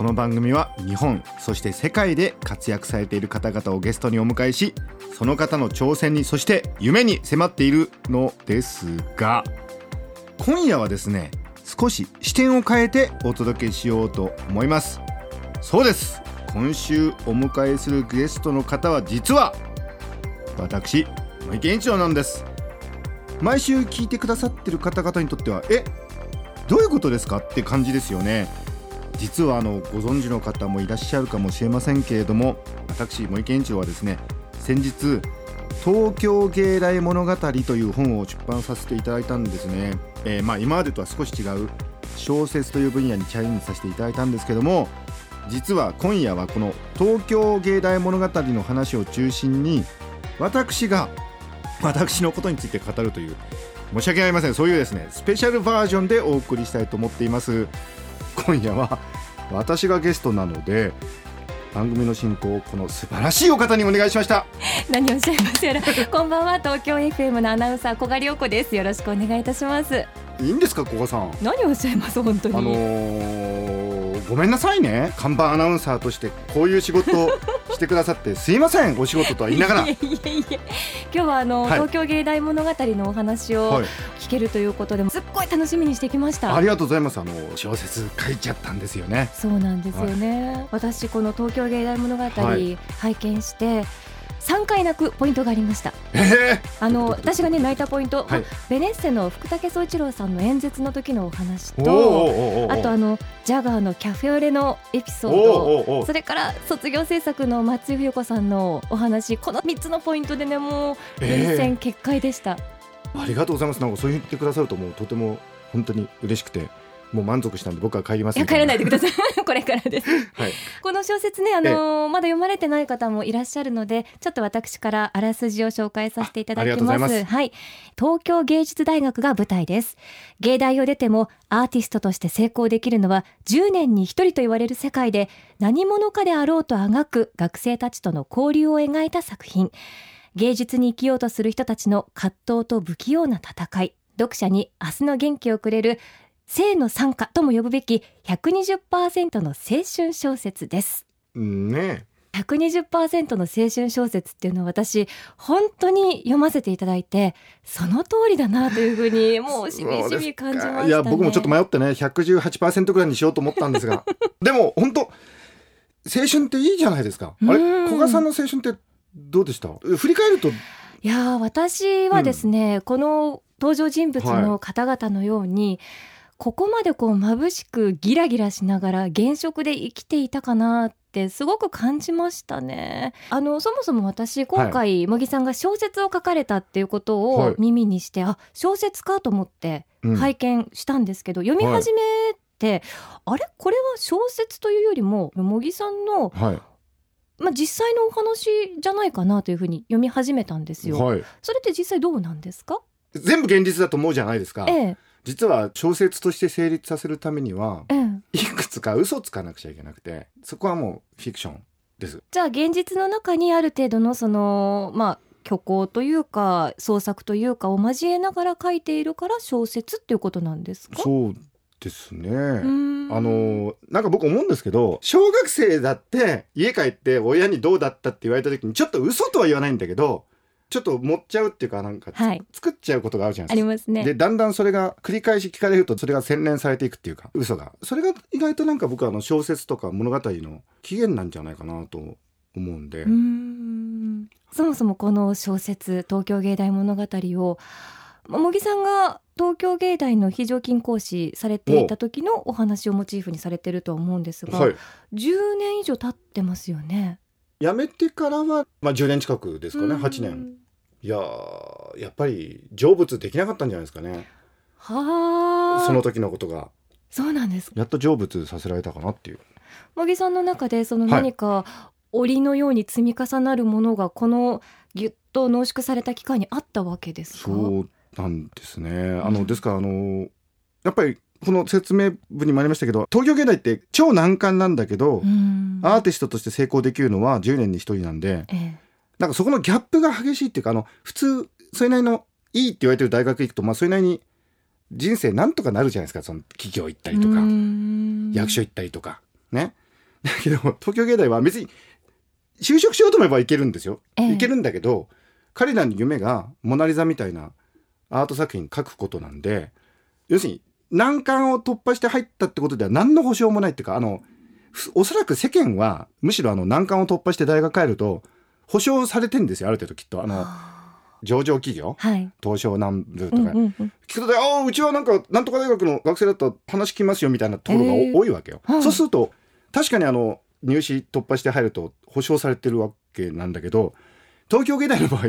この番組は日本そして世界で活躍されている方々をゲストにお迎えしその方の挑戦にそして夢に迫っているのですが今夜はですね少し視点を変えてお届けしようと思います。そうです。今週お迎えするゲストの方は実は私森健一郎なんです。毎週聞いてくださってる方々にとってはえどういうことですか？って感じですよね。実はあのご存知の方もいらっしゃるかもしれませんけれども私森健一郎はですね先日東京芸大物語という本を出版させていただいたんですね、えー、まあ今までとは少し違う小説という分野にチャレンジさせていただいたんですけども実は今夜はこの東京芸大物語の話を中心に私が私のことについて語るという申し訳ありません。そういうですねスペシャルバージョンでお送りしたいと思っています。今夜は私がゲストなので番組の進行この素晴らしいお方にお願いしました。何をおっしゃいますやら。こんばんは。東京 FM のアナウンサー小賀良子です。よろしくお願いいたします。いいんですか小賀さん。何をおっしゃいます本当に。あのーごめんなさいね。看板アナウンサーとしてこういう仕事てくださってすいませんお仕事とは言いながら。いえいえいえ。今日はあの、はい、東京芸大物語のお話を聞けるということで、はい、すっごい楽しみにしてきました。ありがとうございます。あの小説書いちゃったんですよね。そうなんですよね、はい、私この東京芸大物語拝見して、3回泣くポイントがありました、えー、あの私がね泣いたポイント、はい、ベネッセの福武総一郎さんの演説の時のお話とあとあのジャガーのキャフェオレのエピソードそれから卒業制作の松井冬子さんのお話この3つのポイントでねもう連戦決壊でした、えー、ありがとうございます。なんかそう言ってくださるともうとても本当に嬉しくてもう満足したんで僕は帰りますいや帰らないでください。これからです、はい、この小説ねあのー、まだ読まれてない方もいらっしゃるのでちょっと私からあらすじを紹介させていただきます。はい。東京芸術大学が舞台です。芸大を出てもアーティストとして成功できるのは10年に1人と言われる世界で何者かであろうとあがく学生たちとの交流を描いた作品。芸術に生きようとする人たちの葛藤と不器用な戦い。読者に明日の元気をくれる性の参加とも呼ぶべき120%の青春小説です。ね120%の青春小説っていうのは私本当に読ませていただいてその通りだなというふうに もうしみしみ感じました、ね、いや僕もちょっと迷ってね118%ぐらいにしようと思ったんですが。でも本当青春っていいじゃないですか。あれ古賀さんの青春ってどうでした？振り返ると。いや私はですね、うん、この登場人物の方々のように、はいここまでこう眩しくギラギラしながら現職で生きていたかなってすごく感じましたね。あのそもそも私今回、茂木さんが小説を書かれたっていうことを耳にして、はい、あ小説かと思って拝見したんですけど、うん、読み始めて、はい、あれ？これは小説というよりも茂木さんの、はい。まあ、実際のお話じゃないかなというふうに読み始めたんですよ。それって実際どうなんですか？全部現実だと思うじゃないですか。ええ実は小説として成立させるためには、うん、いくつか嘘つかなくちゃいけなくてそこはもうフィクションです。じゃあ現実の中にある程度のそのまあ虚構というか創作というかを交えながら書いているから小説っていうことなんですか？そうですね。あのなんか僕思うんですけど小学生だって家帰って親にどうだったって言われた時にちょっと嘘とは言わないんだけどちょっと持っちゃうっていうかなんか、はい、作っちゃうことがあるじゃないですか。ありますね。でだんだんそれが繰り返し聞かれるとそれが洗練されていくっていうか嘘がそれが意外となんか僕はあの小説とか物語の起源なんじゃないかなと思うんで。うんそもそもこの小説「東京芸大物語を」茂木さんが東京芸大の非常勤講師されていた時のお話をモチーフにされてるとは思うんですが、はい、10年以上経ってますよね。辞めてからは、まあ、10年近くですかね、8年。いややっぱり成仏できなかったんじゃないですかね。はその時のことが。そうなんです。やっと成仏させられたかなっていう。茂木さんの中でその何か檻のように積み重なるものがこのぎゅっと濃縮された期間にあったわけですか？そうなんですね。あの、ですからあのやっぱりこの説明文にもありましたけど東京芸大って超難関なんだけど、アーティストとして成功できるのは10年に1人なんで、ええ、なんかそこのギャップが激しいっていうかあの普通それなりのいいって言われてる大学行くと、まあ、それなりに人生なんとかなるじゃないですかその企業行ったりとか役所行ったりとか。ね。だけど東京芸大は別に就職しようと思えばいけるんですよ。ええ、いけるんだけど彼らの夢が「モナ・リザ」みたいなアート作品書くことなんで要するに難関を突破して入ったってことでは何の保証もないっていうかあのおそらく世間はむしろあの難関を突破して大学帰ると保証されてんですよある程度きっと。あの上場企業、はい、東証南部とか、うんうんうん、聞くとで「ああうちはなんかなんとか大学の学生だったら話聞きますよ」みたいなところが、えー、多いわけよ。はい、そうすると確かにあの入試突破して入ると保証されてるわけなんだけど東京芸大の場合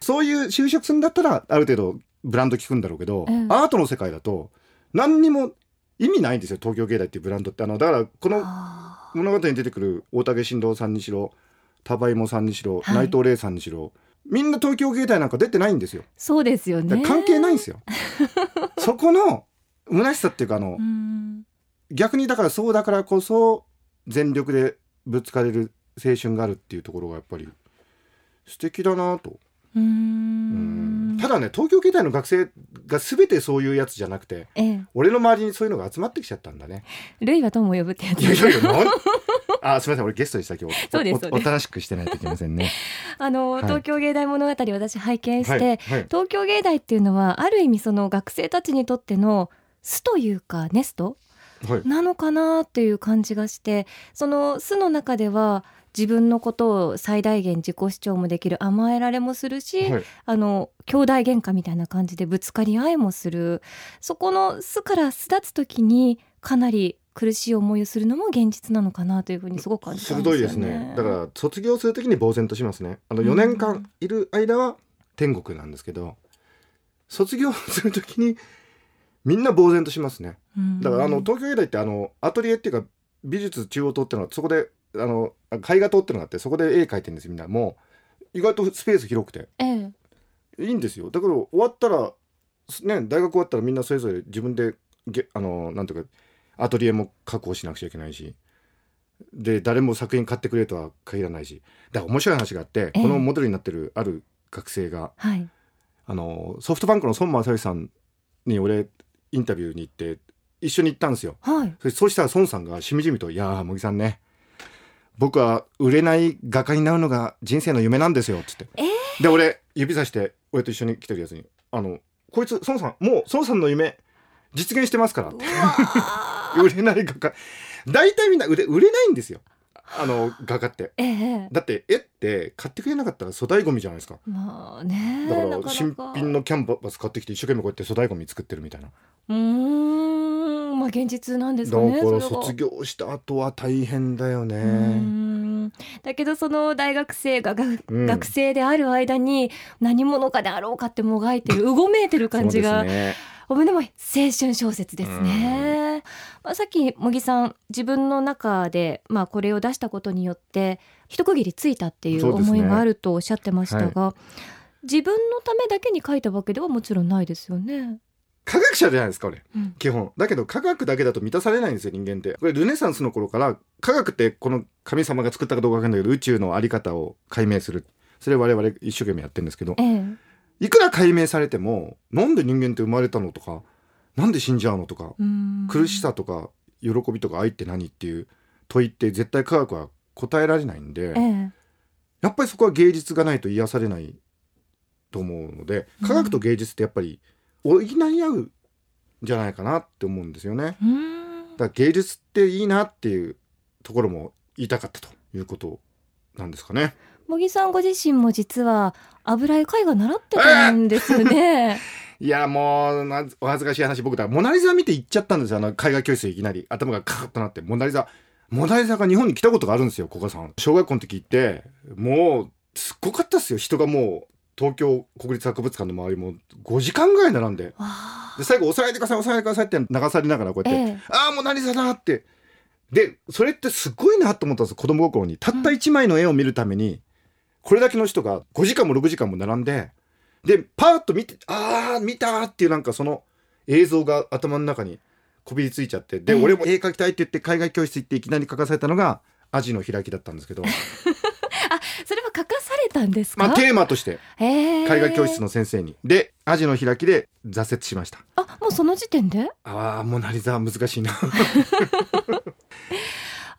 そういう就職するんだったらある程度ブランド聞くんだろうけど、アートの世界だと何にも意味ないんですよ東京芸大っていうブランドって。あのだからこの物語に出てくる大竹新郎さんにしろ田場芋さんにしろ、はい、内藤玲さんにしろみんな東京芸大なんか出てないんですよ。そうですよね。関係ないんですよ。そこの虚しさっていうかあの逆にだからそうだからこそ全力でぶつかれる青春があるっていうところがやっぱり素敵だなとうんただね東京芸大の学生が全てそういうやつじゃなくて、ええ、俺の周りにそういうのが集まってきちゃったんだね。ルイは友を呼ぶってやつ。いやいや いやあすみません俺ゲストでした今日。そうですおとなしくしてないといけませんね。あの、はい、東京芸大物語私拝見して、はいはい、東京芸大っていうのはある意味その学生たちにとっての巣というかネストなのかなっていう感じがして、その巣の中では自分のことを最大限自己主張もできる甘えられもするし、はい、あの兄弟喧嘩みたいな感じでぶつかり合いもする。そこの巣から巣立つ時にかなり苦しい思いをするのも現実なのかなというふうにすごく感じたんですよ、ね、鋭いですね。だから卒業する時に呆然としますね。あの4年間いる間は天国なんですけど、うん、卒業する時にみんな呆然としますね、うん、だからあの東京芸大ってあのアトリエっていうか美術中央棟っていうのはそこであの絵画棟ってのがあってそこで絵描いてるんですみんな。もう意外とスペース広くて、ええ、いいんですよ。だから終わったらね大学終わったらみんなそれぞれ自分でげあのなんとかアトリエも確保しなくちゃいけないし。で誰も作品買ってくれとは限らないし。だから面白い話があって、え、このモデルになってるある学生が、はい、あのソフトバンクの孫正義さんに俺インタビューに行って一緒に行ったんですよ。はい、そしたら孫さんがしみじみと「いや茂木さんね僕は売れない画家になるのが人生の夢なんですよ」っつって、えー、で俺指さして俺と一緒に来てるやつに「あのこいつ孫さんもう孫さんの夢実現してますから」って。売れない画家。大体みんな売れ売れないんですよ。あの画家って、ええ、だって絵って買ってくれなかったら粗大ごみじゃないですか、まあね、だから新品のキャンバス買ってきて一生懸命こうやって粗大ごみ作ってるみたいな。うんまあ現実なんですかねだから卒業した後は大変だよね。だけどその大学生がが、うん、学生である間に何者かであろうかってもがいてるうごめいてる感じが、ね、おでも青春小説ですね。まあ、さっき茂木さん自分の中で、まあ、これを出したことによって一区切りついたっていう思いがあるとおっしゃってましたが、ねはい、自分のためだけに書いたわけではもちろんないですよね。科学者じゃないですか俺、うん、基本。だけど科学だけだと満たされないんですよ人間って。これルネサンスの頃から科学ってこの神様が作ったかどうかわかんないけど宇宙のあり方を解明する。それ我々一生懸命やってるんですけど、ええ、いくら解明されてもなんで人間って生まれたのとかなんで死んじゃうのとか苦しさとか喜びとか愛って何っていう問いって絶対科学は答えられないんで、ええ、やっぱりそこは芸術がないと癒されないと思うので科学と芸術ってやっぱり補い合うんじゃないかなって思うんですよね。だから芸術っていいなっていうところも言いたかったということなんですかね。茂木さんご自身も実は油絵絵画習ってたんですよね。いやもうお恥ずかしい話僕だモナ・リザ見て行っちゃったんですよあの絵画教室いきなり頭がカーッとなってモナ・リザモナ・リザが日本に来たことがあるんですよ古賀さん小学校の時行ってもうすっごかったっすよ人がもう東京国立博物館の周りも5時間ぐらい並んでで最後「押さえてください押さえてください」って流されながらこうやって「ええ、ああモナ・リザだ!」って。でそれってすごいなと思ったんです子供心に。たった1枚の絵を見るために、これだけの人が5時間も6時間も並んででパーッと見てああ見たっていうなんかその映像が頭の中にこびりついちゃってで、俺も絵描きたいって言って海外教室行っていきなり書かされたのがアジの開きだったんですけど。あ それは書かされたんですか、まあ、テーマとして海外教室の先生に。でアジの開きで挫折しました。あもうその時点で？ああもう成沢難しいな。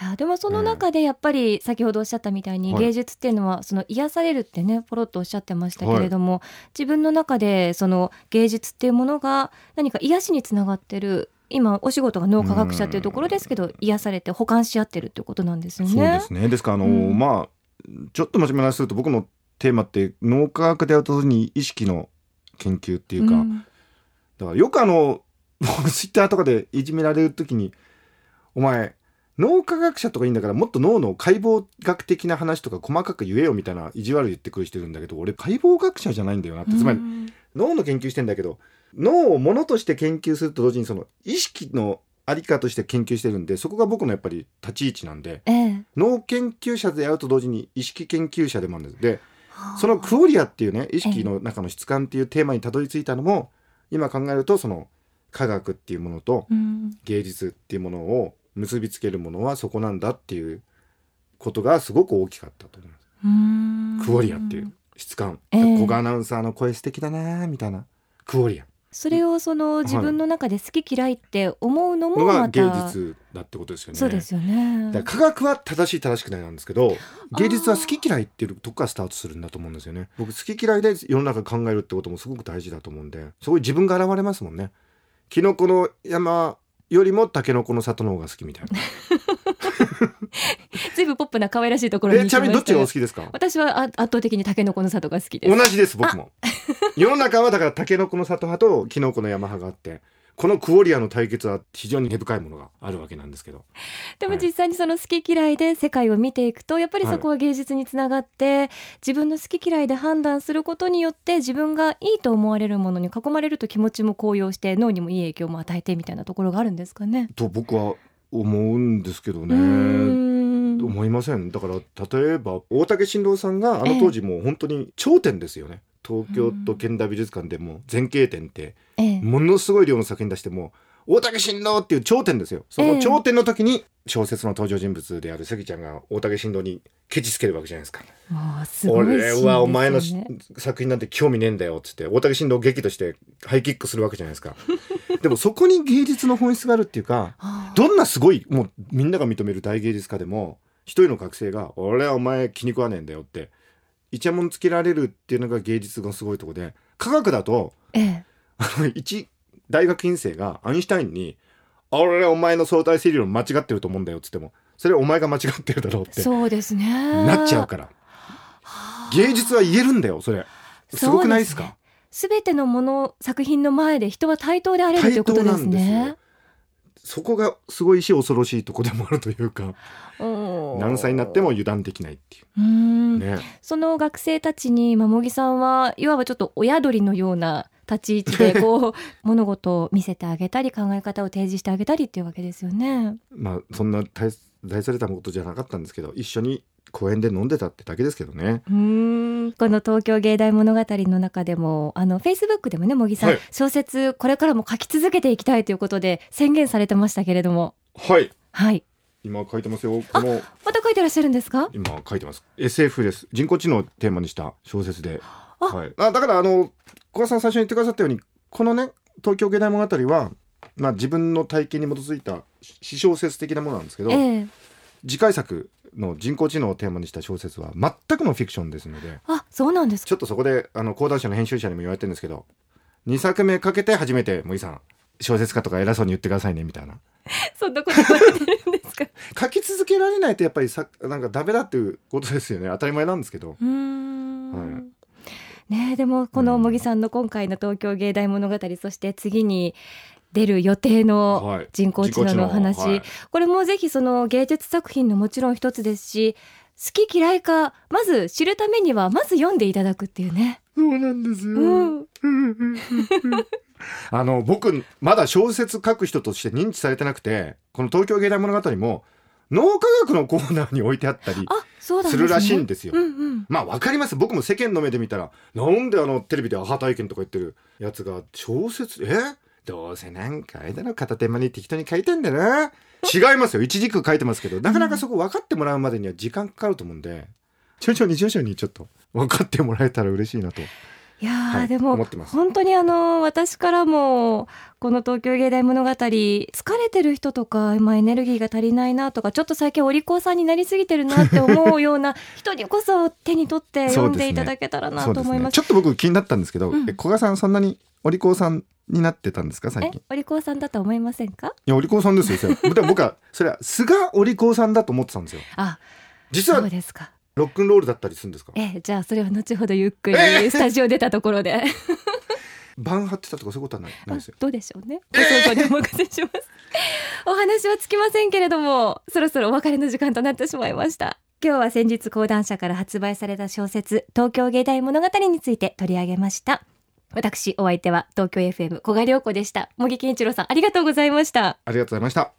いやでもその中でやっぱり先ほどおっしゃったみたいに芸術っていうのはその癒されるってねポロッとおっしゃってましたけれども、はい、自分の中でその芸術っていうものが何か癒しにつながってる今お仕事が脳科学者っていうところですけど癒されて保管し合ってるっていうことなんですよね。そうですね。ですからあの、うん、まあちょっと真面目な話すると僕のテーマって脳科学であるとに意識の研究っていうか、うん、だからよくあの僕ツイッターとかでいじめられる時に「お前脳科学者とかいいんだからもっと脳の解剖学的な話とか細かく言えよみたいな意地悪言ってくる人いるんだけど俺解剖学者じゃないんだよなって。つまり脳の研究してんだけど脳をものとして研究すると同時にその意識のありかとして研究してるんでそこが僕のやっぱり立ち位置なんで、ええ、脳研究者であると同時に意識研究者でもあるんです。でそのクオリアっていうね意識の中の質感っていうテーマにたどり着いたのも今考えるとその科学っていうものと芸術っていうものを結びつけるものはそこなんだっていうことがすごく大きかったと思います。クオリアっていう質感、えー、古賀アナウンサーの声素敵だなみたいな。クオリア。それをその自分の中で好き嫌いって思うのもまた、芸術だってことですよね。そうですよね。だ科学は正しい正しくないなんですけど、芸術は好き嫌いっていうとこからスタートするんだと思うんですよね。僕好き嫌いで世の中考えるってこともすごく大事だと思うんで、そこに自分が現れますもんね。キノコの山よりもタケノコの里の方が好きみたいな。プな可愛らしいところにちなみにどっちがお好きですか？私は圧倒的にタケノコの里が好きです。同じです僕も。世の中はだからタケノコの里派とキノコの山派があってこのクオリアの対決は非常に根深いものがあるわけなんですけど。でも実際にその好き嫌いで世界を見ていくとやっぱりそこは芸術につながって、はい、自分の好き嫌いで判断することによって自分がいいと思われるものに囲まれると気持ちも高揚して脳にもいい影響も与えてみたいなところがあるんですかね。と僕は思うんですけどね。思いません。だから例えば大竹新郎さんがあの当時もう本当に頂点ですよね、東京都現代美術館でも前景展ってものすごい量の作品出しても大竹新郎っていう頂点ですよ。その頂点の時に小説の登場人物である関ちゃんが大竹新郎にケチつけるわけじゃないですか。すね、俺はお前の作品なんて興味ねえんだよっつって大竹新郎劇としてハイキックするわけじゃないですか。でもそこに芸術の本質があるっていうかどんなすごいもうみんなが認める大芸術家でも一人の学生が「俺はお前気に食わねえんだよ」ってイチャモンつけられるっていうのが芸術のすごいとこで科学だと、ええ、あの一大学院生がアインシュタインに「俺はお前の相対性理論間違ってると思うんだよ」っつってもそれはお前が間違ってるだろうってそうですね。なっちゃうから。芸術は言えるんだよそれ。すごくないですか？すべてのもの作品の前で人は対等であれるということですねそこがすごいし恐ろしいとこでもあるというか何歳になっても油断できないっていう。ね、その学生たちに茂木さんはいわばちょっと親鳥のような立ち位置で こう物事を見せてあげたり考え方を提示してあげたりっていうわけですよね。まあそんな大大されたことじゃなかったんですけど一緒に公園で飲んでたってだけですけどね。うん。この東京芸大物語の中でもあのフェイスブックでもね茂木さん、はい、小説これからも書き続けていきたいということで宣言されてましたけれども。はい。はい。今書いてますよ。このまた書いてらっしゃるんですか？今書いてます。SF です。人工知能をテーマにした小説で。はい、あだからあの小川さん最初に言ってくださったようにこのね東京芸大物語はまあ自分の体験に基づいた私小説的なものなんですけど、えー、次回作の人工知能をテーマにした小説は全くのフィクションですのであそうなんですちょっとそこであの講談社の編集者にも言われてるんですけど2作目かけて初めて森さん小説家とか偉そうに言ってくださいねみたいな。そんなこと言われてるんですか？書き続けられないとやっぱりさなんかダメだっていうことですよね。当たり前なんですけど。うん、はい、ねでもこの茂木さんの今回の東京芸大物語、そして次に出る予定の人工知能の話、はいはい、これもぜひその芸術作品のもちろん一つですし好き嫌いかまず知るためにはまず読んでいただくっていうね。そうなんですよ、うん、あの僕まだ小説書く人として認知されてなくてこの東京芸大物語も脳科学のコーナーに置いてあったりするらしいんですよ。うんうん、まあわかります。僕も世間の目で見たらなんであのテレビでアハ体験とか言ってるやつが小説え？どうせなんかあれだろ片手間に適当に書いてんだな。違いますよ。一軸書いてますけどなかなかそこ分かってもらうまでには時間かかると思うんで。徐々に徐々にちょっと分かってもらえたら嬉しいなと。いや、はい、でも本当にあの私からもこの東京芸大物語疲れてる人とか今エネルギーが足りないなとかちょっと最近お利口さんになりすぎてるなって思うような 人にこそ手に取って読んでいただけたらなと思います。ね、ちょっと僕気になったんですけど、うん、古賀さんそんなにお利口さんになってたんですか最近？お利口さんだと思いませんか？いやお利口さんですよ僕はそれは菅お利口さんだと思ってたんですよ。あ実はそうですか。ロックンロールだったりするんですか？えじゃあそれは後ほどゆっくりスタジオ出たところで、バン張ってたとかそういうことはないないですよ。どうでしょうね。ご想像にお任せします。お話はつきませんけれどもそろそろお別れの時間となってしまいました。今日は先日講談社から発売された小説東京芸大物語について取り上げました私お相手は東京 FM 小賀良子でした茂木健一郎さんありがとうございましたありがとうございました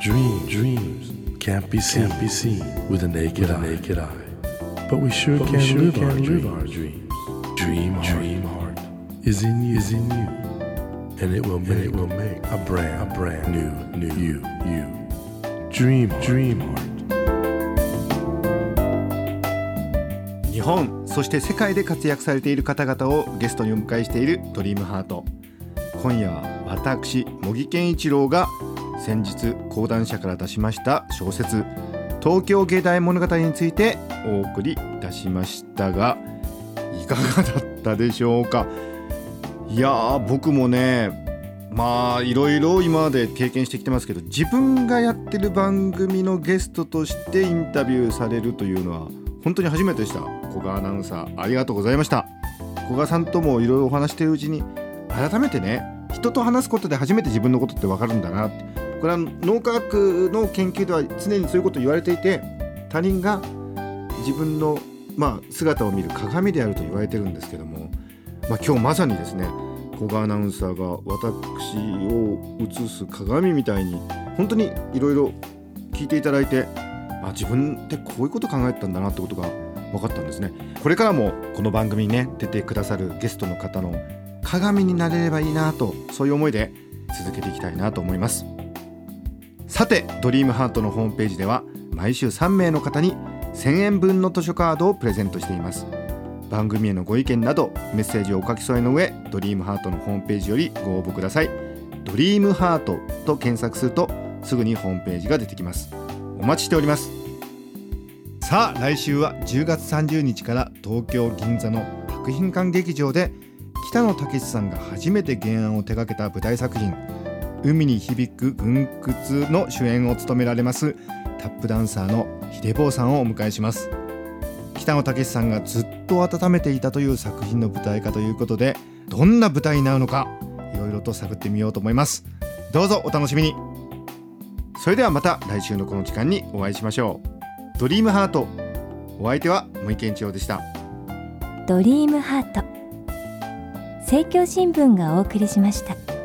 Dreams, dreams can't be seen, can't be seen with a naked, with a naked eye. eye. But we sure but can, we sure live, can our live our dreams. Dream, dream heart, heart is in you, is in you, and it will make, it will make a brand, a brand new, new you, you. Dream, dream heart. 日本そして世界で活躍されている方々をゲストにお迎えしているドリームハート今夜は私茂木健一郎が先日講談社から出しました小説東京芸大物語についてお送りいたしましたがいかがだったでしょうか？いや僕もねまあいろいろ今まで経験してきてますけど自分がやってる番組のゲストとしてインタビューされるというのは本当に初めてでした。古賀アナウンサーありがとうございました。古賀さんともいろいろお話してるうちに改めてね人と話すことで初めて自分のことって分かるんだなって。これは脳科学の研究では常にそういうこと言われていて他人が自分の、まあ、姿を見る鏡であると言われてるんですけども、まあ、今日まさにですね古賀アナウンサーが私を映す鏡みたいに本当にいろいろ聞いていただいてあ自分ってこういうこと考えてたんだなってことが分かったんですね。これからもこの番組にね出てくださるゲストの方の鏡になれればいいなとそういう思いで続けていきたいなと思います。さてドリームハートのホームページでは毎週3名の方に1000円分の図書カードをプレゼントしています。番組へのご意見などメッセージをお書き添えの上ドリームハートのホームページよりご応募ください。ドリームハートと検索するとすぐにホームページが出てきます。お待ちしております。さあ来週は10月30日から東京銀座の博品館劇場で北野武さんが初めて原案を手掛けた舞台作品海に響く軍屈の主演を務められますタップダンサーの秀坊さんをお迎えします。北野武さんがずっと温めていたという作品の舞台化ということでどんな舞台になるのかいろいろと探ってみようと思います。どうぞお楽しみに。それではまた来週のこの時間にお会いしましょう。ドリームハート。お相手は森健一郎でした。ドリームハート。政教新聞がお送りしました。